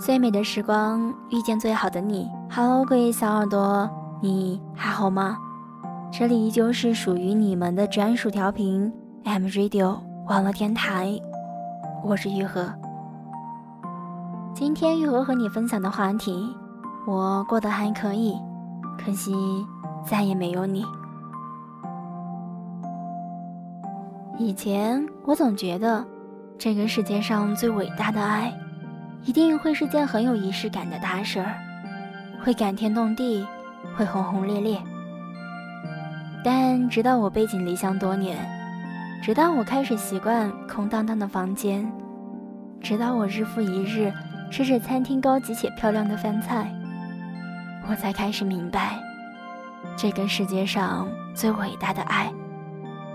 最美的时光遇见最好的你。Hello，各位小耳朵，你还好吗？这里依旧是属于你们的专属调频 M Radio 网络电台，我是玉禾。今天玉禾和你分享的话题，我过得还可以，可惜再也没有你。以前我总觉得，这个世界上最伟大的爱，一定会是件很有仪式感的大事儿，会感天动地，会轰轰烈烈。但直到我背井离乡多年，直到我开始习惯空荡荡的房间，直到我日复一日吃着餐厅高级且漂亮的饭菜，我才开始明白，这个世界上最伟大的爱。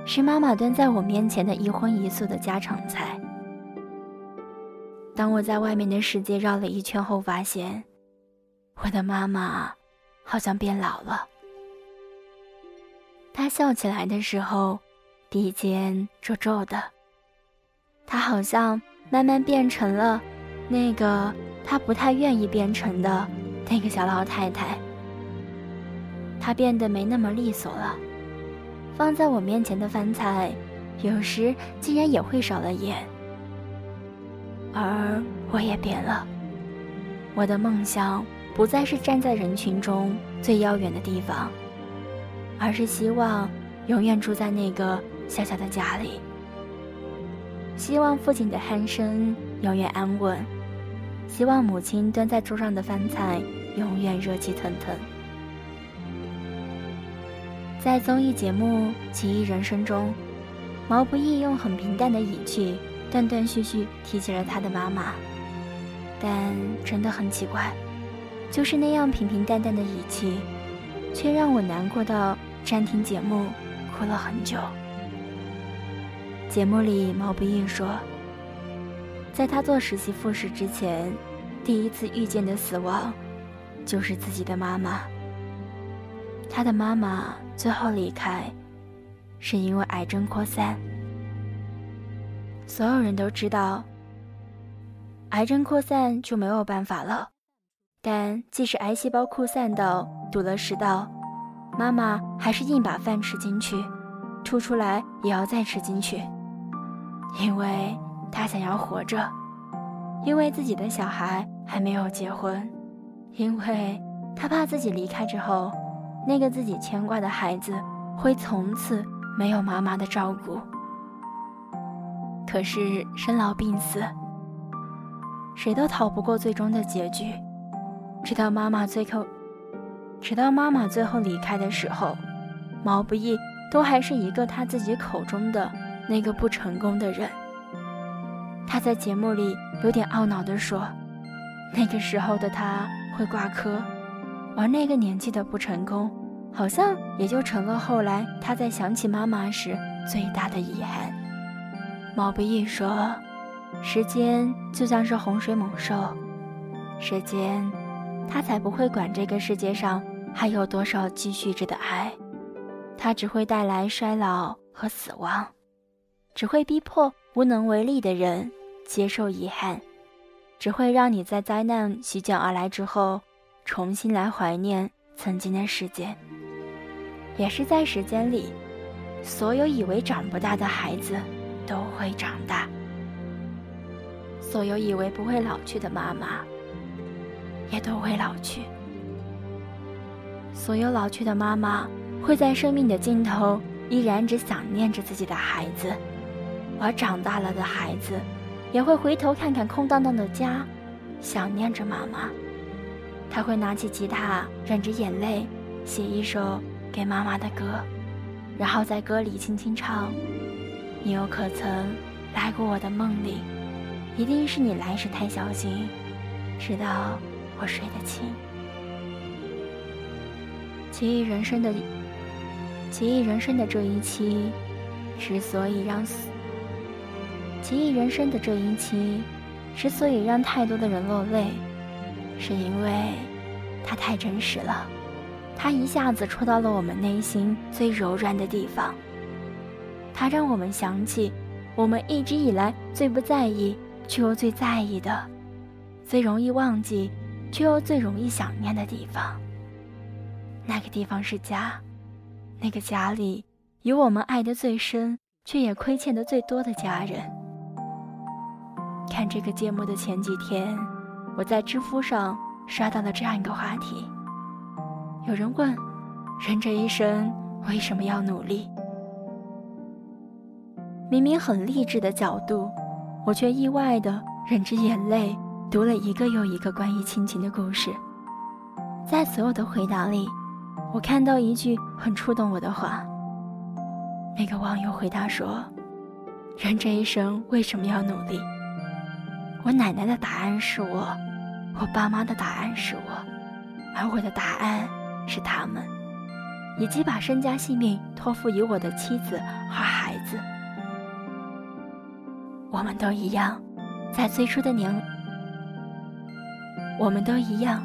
是妈妈端在我面前的一荤一素的家常菜。当我在外面的世界绕了一圈后，发现我的妈妈好像变老了。她笑起来的时候，鼻尖皱皱的。她好像慢慢变成了那个她不太愿意变成的那个小老太太。她变得没那么利索了。放在我面前的饭菜，有时竟然也会少了盐。而我也变了，我的梦想不再是站在人群中最遥远的地方，而是希望永远住在那个小小的家里。希望父亲的鼾声永远安稳，希望母亲端在桌上的饭菜永远热气腾腾。在综艺节目《奇异人生》中，毛不易用很平淡的语气，断断续续提起了他的妈妈。但真的很奇怪，就是那样平平淡淡的语气，却让我难过到暂停节目，哭了很久。节目里，毛不易说，在他做实习复试之前，第一次遇见的死亡，就是自己的妈妈。他的妈妈最后离开，是因为癌症扩散。所有人都知道，癌症扩散就没有办法了。但即使癌细胞扩散到堵了食道，妈妈还是硬把饭吃进去，吐出来也要再吃进去，因为她想要活着，因为自己的小孩还没有结婚，因为她怕自己离开之后。那个自己牵挂的孩子会从此没有妈妈的照顾。可是生老病死，谁都逃不过最终的结局。直到妈妈最后，直到妈妈最后离开的时候，毛不易都还是一个他自己口中的那个不成功的人。他在节目里有点懊恼地说：“那个时候的他会挂科。”而那个年纪的不成功，好像也就成了后来他在想起妈妈时最大的遗憾。毛不易说：“时间就像是洪水猛兽，时间，它才不会管这个世界上还有多少积蓄着的爱，它只会带来衰老和死亡，只会逼迫无能为力的人接受遗憾，只会让你在灾难席卷而来之后。”重新来怀念曾经的时间，也是在时间里，所有以为长不大的孩子都会长大；所有以为不会老去的妈妈也都会老去；所有老去的妈妈会在生命的尽头依然只想念着自己的孩子，而长大了的孩子也会回头看看空荡荡的家，想念着妈妈。他会拿起吉他，忍着眼泪，写一首给妈妈的歌，然后在歌里轻轻唱：“你又可曾来过我的梦里？一定是你来时太小心，直到我睡得轻。”奇异人生的奇异人生的这一期，之所以让奇异人生的这一期，之所以让太多的人落泪。是因为它太真实了，它一下子戳到了我们内心最柔软的地方。它让我们想起我们一直以来最不在意却又最在意的最容易忘记，却又最容易想念的地方。那个地方是家，那个家里有我们爱的最深，却也亏欠的最多的家人。看这个节目的前几天，我在知乎上刷到了这样一个话题：有人问，人这一生为什么要努力？明明很励志的角度，我却意外的忍着眼泪。读了一个又一个关于亲情的故事，在所有的回答里，我看到一句很触动我的话。那个网友回答说：“人这一生为什么要努力？”我奶奶的答案是我，我爸妈的答案是我，而我的答案是他们，以及把身家性命托付于我的妻子和孩子。我们都一样，在最初的年。我们都一样，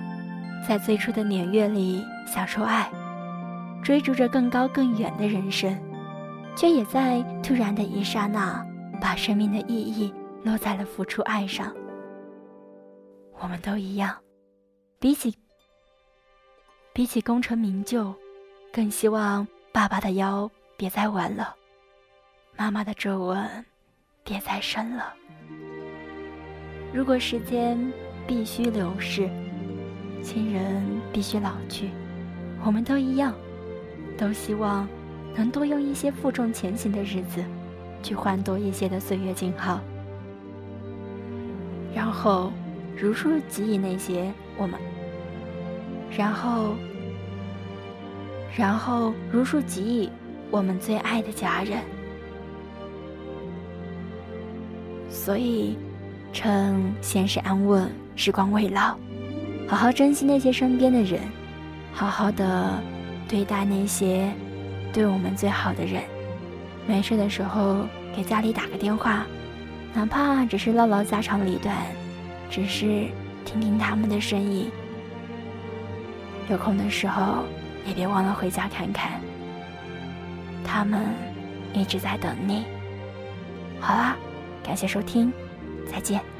在最初的年月里享受爱，追逐着更高更远的人生，却也在突然的一刹那，把生命的意义落在了付出爱上。我们都一样，比起比起功成名就，更希望爸爸的腰别再弯了，妈妈的皱纹别再深了。如果时间。必须流逝，亲人必须老去，我们都一样，都希望能多用一些负重前行的日子，去换多一些的岁月静好，然后如数给予那些我们，然后，然后如数给予我们最爱的家人，所以，趁现实安稳。时光未老，好好珍惜那些身边的人，好好的对待那些对我们最好的人。没事的时候给家里打个电话，哪怕只是唠唠家长里短，只是听听他们的声音。有空的时候也别忘了回家看看，他们一直在等你。好啦，感谢收听，再见。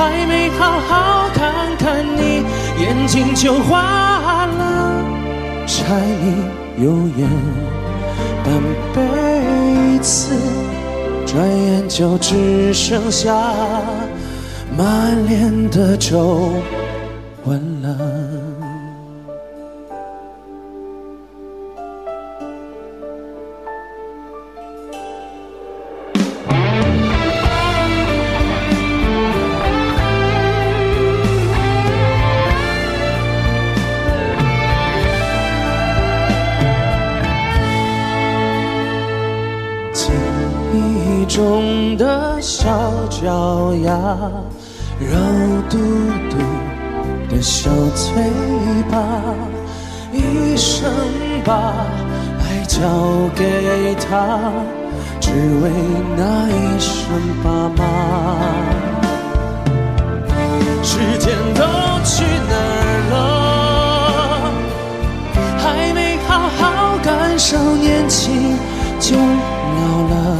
还没好好看看你，眼睛就花了。柴米油盐半辈子，转眼就只剩下满脸的皱纹了。小脚丫，肉嘟嘟的小嘴巴，一生把爱交给他，只为那一声爸妈。时间都去哪儿了？还没好好感受年轻就老了，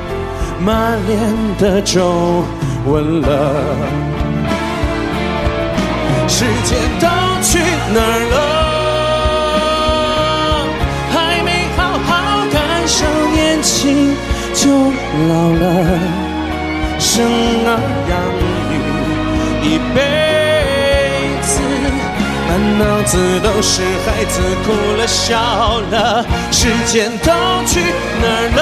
满脸的皱纹了。时间都去哪儿了？还没好好感受年轻就老了，生儿养女一辈子，满脑子都是孩子哭了笑了。时间都去哪儿了？